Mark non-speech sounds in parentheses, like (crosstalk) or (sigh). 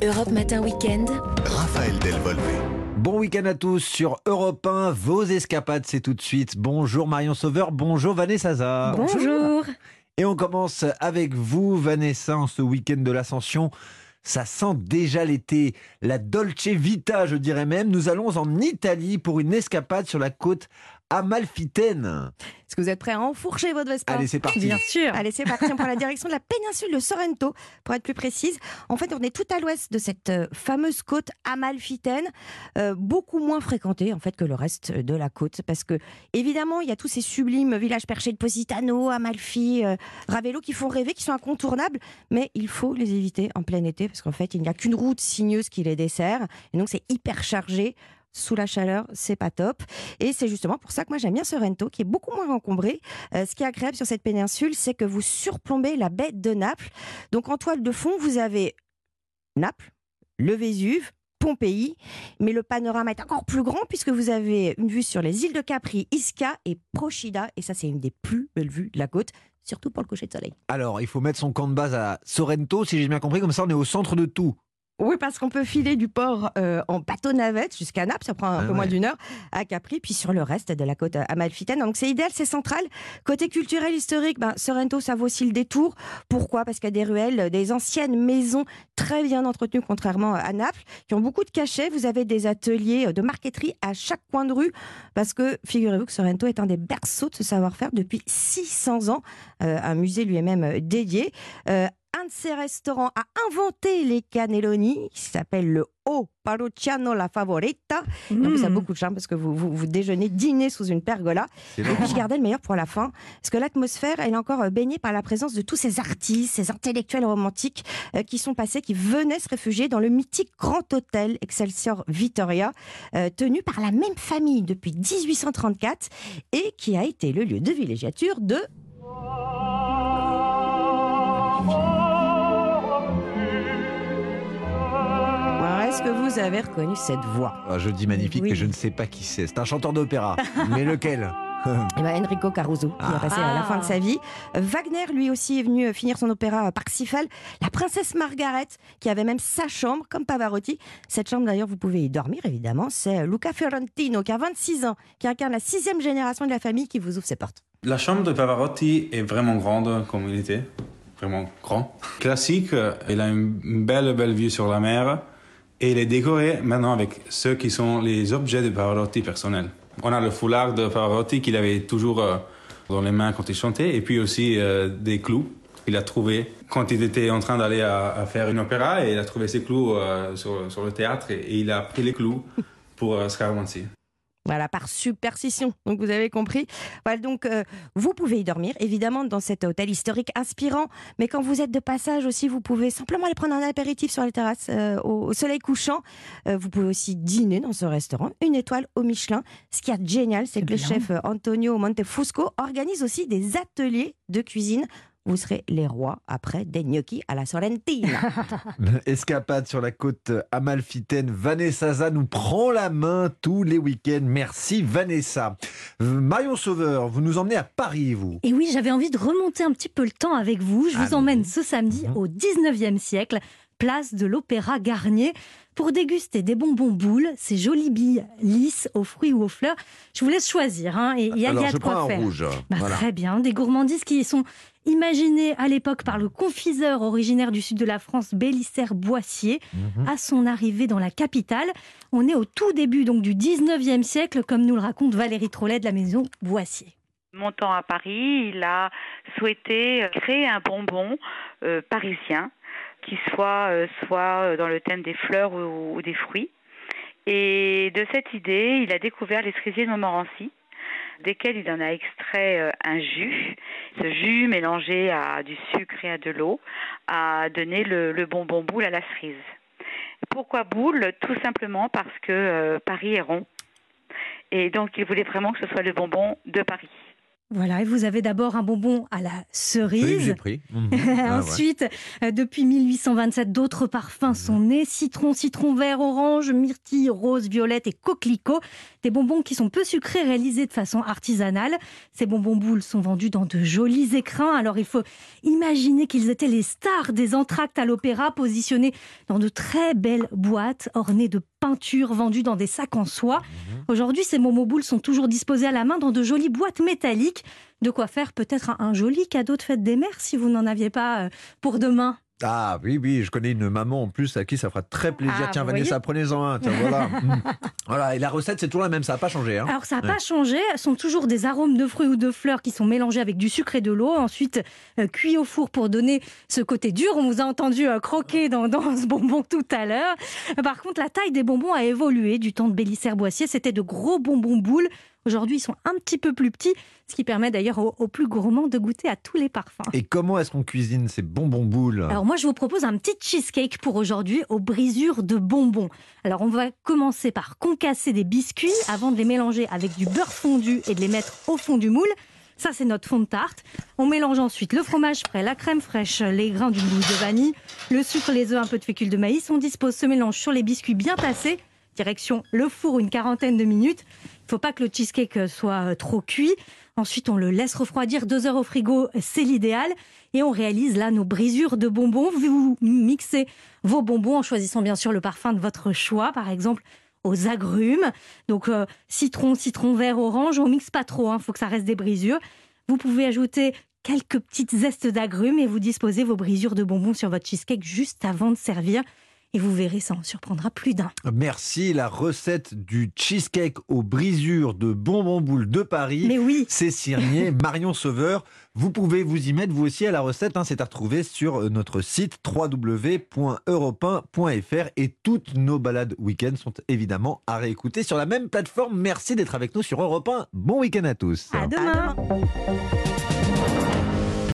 Europe Matin Weekend. Raphaël Delvolvé. Bon week-end à tous sur Europe 1. Vos escapades, c'est tout de suite. Bonjour Marion Sauveur, bonjour Vanessa Zaza. Bonjour. Et on commence avec vous, Vanessa, en ce week-end de l'Ascension. Ça sent déjà l'été, la Dolce Vita, je dirais même. Nous allons en Italie pour une escapade sur la côte amalfitaine. Est-ce que vous êtes prêts à enfourcher votre Vespa Allez, c'est parti. Bien sûr. Allez, c'est parti. On prend la direction de la péninsule de Sorrento, pour être plus précise. En fait, on est tout à l'ouest de cette euh, fameuse côte amalfitaine, euh, beaucoup moins fréquentée en fait que le reste de la côte, parce que évidemment, il y a tous ces sublimes villages perchés de Positano, Amalfi, euh, Ravello qui font rêver, qui sont incontournables, mais il faut les éviter en plein été, parce qu'en fait, il n'y a qu'une route sinueuse qui les dessert, et donc c'est hyper chargé sous la chaleur, c'est pas top. Et c'est justement pour ça que moi j'aime bien Sorrento, qui est beaucoup moins encombré. Euh, ce qui est agréable sur cette péninsule, c'est que vous surplombez la baie de Naples. Donc en toile de fond, vous avez Naples, le Vésuve, Pompéi, mais le panorama est encore plus grand puisque vous avez une vue sur les îles de Capri, Isca et Procida, et ça c'est une des plus belles vues de la côte, surtout pour le coucher de soleil. Alors, il faut mettre son camp de base à Sorrento, si j'ai bien compris, comme ça on est au centre de tout. Oui, parce qu'on peut filer du port euh, en bateau navette jusqu'à Naples, ça prend un Ah peu moins d'une heure, à Capri, puis sur le reste de la côte amalfitaine. Donc c'est idéal, c'est central. Côté culturel, historique, ben, Sorrento, ça vaut aussi le détour. Pourquoi? Parce qu'il y a des ruelles, des anciennes maisons très bien entretenues, contrairement à Naples, qui ont beaucoup de cachets. Vous avez des ateliers de marqueterie à chaque coin de rue, parce que figurez-vous que Sorrento est un des berceaux de ce savoir-faire depuis 600 ans. Euh, un musée lui est même dédié. Euh, un de ces restaurants a inventé les cannelloni, qui s'appelle le O Parrucciano La Favorita. En plus, ça a beaucoup de charme parce que vous, vous, vous déjeunez, dînez sous une pergola. Et puis, je gardais le meilleur pour la fin, parce que l'atmosphère, elle est encore euh, baignée par la présence de tous ces artistes, ces intellectuels romantiques euh, qui sont passés, qui venaient se réfugier dans le mythique Grand Hôtel Excelsior Vittoria, euh, tenu par la même famille depuis 1834 et qui a été le lieu de villégiature de Est-ce que vous avez reconnu cette voix? Ah, je dis magnifique, Oui. mais je ne sais pas qui c'est. C'est un chanteur d'opéra. (laughs) mais lequel? (laughs) Eh ben, Enrico Caruso, qui a passé à la fin de sa vie. Wagner, lui aussi, est venu euh, finir son opéra euh, Parsifal. La princesse Margaret, qui avait même sa chambre, comme Pavarotti. Cette chambre, d'ailleurs, vous pouvez y dormir, évidemment. C'est euh, Luca Fiorentino, qui a 26 ans, qui incarne la sixième génération de la famille, qui vous ouvre ses portes. La chambre de Pavarotti est vraiment grande comme il était, vraiment grand. Classique, il a une belle belle vue sur la mer et il est décoré maintenant avec ceux qui sont les objets de Pavarotti personnels. On a le foulard de Pavarotti qu'il avait toujours euh, dans les mains quand il chantait et puis aussi euh, des clous qu'il a trouvé quand il était en train d'aller à, à faire une opéra et il a trouvé ces clous euh, sur, sur le théâtre et, il a pris les clous pour euh. Voilà, par superstition. Donc vous avez compris. Voilà, donc euh, vous pouvez y dormir, évidemment, dans cet hôtel historique inspirant. Mais quand vous êtes de passage aussi, vous pouvez simplement aller prendre un apéritif sur la terrasse euh, au, au soleil couchant. Euh, vous pouvez aussi dîner dans ce restaurant, une étoile au Michelin. Ce qui est génial, c'est que le chef euh, Antonio Montefusco organise aussi des ateliers de cuisine. Vous serez les rois après des gnocchis à la Sorrentina. (laughs) Escapade sur la côte amalfitaine. Vanessa Zah nous prend la main tous les week-ends. Merci Vanessa. Marion Sauveur, vous nous emmenez à Paris, vous. Et oui, j'avais envie de remonter un petit peu le temps avec vous. Je vous Allons-y. emmène ce samedi Mhm. au 19e siècle, place de l'Opéra Garnier, pour déguster des bonbons boules, ces jolies billes lisses aux fruits ou aux fleurs. Je vous laisse choisir. Hein, et il y a, il y Alors a je de quoi prends un faire. rouge. Bah, Voilà. Très bien, des gourmandises qui sont imaginées à l'époque par le confiseur originaire du sud de la France, Bélisaire Boissier, Mhm. à son arrivée dans la capitale. On est au tout début donc du 19e siècle, comme nous le raconte Valérie Trollet de la maison Boissier. Montant à Paris, il a souhaité créer un bonbon euh, parisien qui soit euh, soit euh, dans le thème des fleurs ou, des fruits. Et de cette idée, il a découvert les cerisiers de Montmorency, desquels il en a extrait euh, un jus. Ce jus mélangé à du sucre et à de l'eau a donné le, bonbon boule à la cerise. Pourquoi boule? Tout simplement parce que Paris est rond. Et donc il voulait vraiment que ce soit le bonbon de Paris. Voilà, et vous avez d'abord un bonbon à la Celui que j'ai cerise. pris. (laughs) Mhm. Ah. Ensuite, euh, depuis 1827, d'autres parfums sont nés citron, citron vert, orange, myrtille, rose, violette et coquelicot. Des bonbons qui sont peu sucrés, réalisés de façon artisanale. Ces bonbons boules sont vendus dans de jolis écrins. Alors il faut imaginer qu'ils étaient les stars des entractes à l'opéra, positionnés dans de très belles boîtes ornées de peintures vendues dans des sacs en soie. Aujourd'hui, ces bonbons boules sont toujours disposés à la main dans de jolies boîtes métalliques. De quoi faire peut-être un, un joli cadeau de fête des mères si vous n'en aviez pas euh, pour demain. Ah oui, oui, je connais une maman en plus à qui ça fera très plaisir. Ah, Tiens, Vanessa, prenez-en un. Tiens, voilà. (laughs) Mm. voilà. Et la recette, c'est toujours la même, ça n'a pas changé. Hein. Alors ça n'a Ouais. pas changé, ce sont toujours des arômes de fruits ou de fleurs qui sont mélangés avec du sucre et de l'eau, ensuite euh, cuits au four pour donner ce côté dur. On vous a entendu euh, croquer dans, dans ce bonbon tout à l'heure. Par contre, la taille des bonbons a évolué. Du temps de Bélissaire-Boissier, c'était de gros bonbons boules. Aujourd'hui, ils sont un petit peu plus petits, ce qui permet d'ailleurs aux, aux plus gourmands de goûter à tous les parfums. Et comment est-ce qu'on cuisine ces bonbons boules? Alors moi, je vous propose un petit cheesecake pour aujourd'hui aux brisures de bonbons. Alors on va commencer par concasser des biscuits avant de les mélanger avec du beurre fondu et de les mettre au fond du moule. Ça, c'est notre fond de tarte. On mélange ensuite le fromage frais, la crème fraîche, les grains d'une mousse de vanille, le sucre, les œufs, un peu de fécule de maïs. On dispose ce mélange sur les biscuits bien tassés. Direction le four une quarantaine de minutes. Il faut pas que le cheesecake soit euh, trop cuit. Ensuite, on le laisse refroidir deux heures au frigo, c'est l'idéal. Et on réalise là nos brisures de bonbons. Vous mixez vos bonbons en choisissant bien sûr le parfum de votre choix, par exemple aux agrumes. Donc euh, citron, citron vert, orange. On mixe pas trop, il faut que ça reste des brisures. Vous pouvez ajouter quelques petites zestes d'agrumes et vous disposez vos brisures de bonbons sur votre cheesecake juste avant de servir. Et vous verrez, ça en surprendra plus d'un. Merci, la recette du cheesecake aux brisures de bonbons boules de Paris. Mais oui, C'est signé (laughs) Marion Sauveur. Vous pouvez vous y mettre vous aussi à la recette. hein. c'est à retrouver sur euh, notre site www.europe1.fr et toutes nos balades week-end sont évidemment à réécouter sur la même plateforme. Merci d'être avec nous sur Europe 1. Bon week-end à tous. à demain. À demain.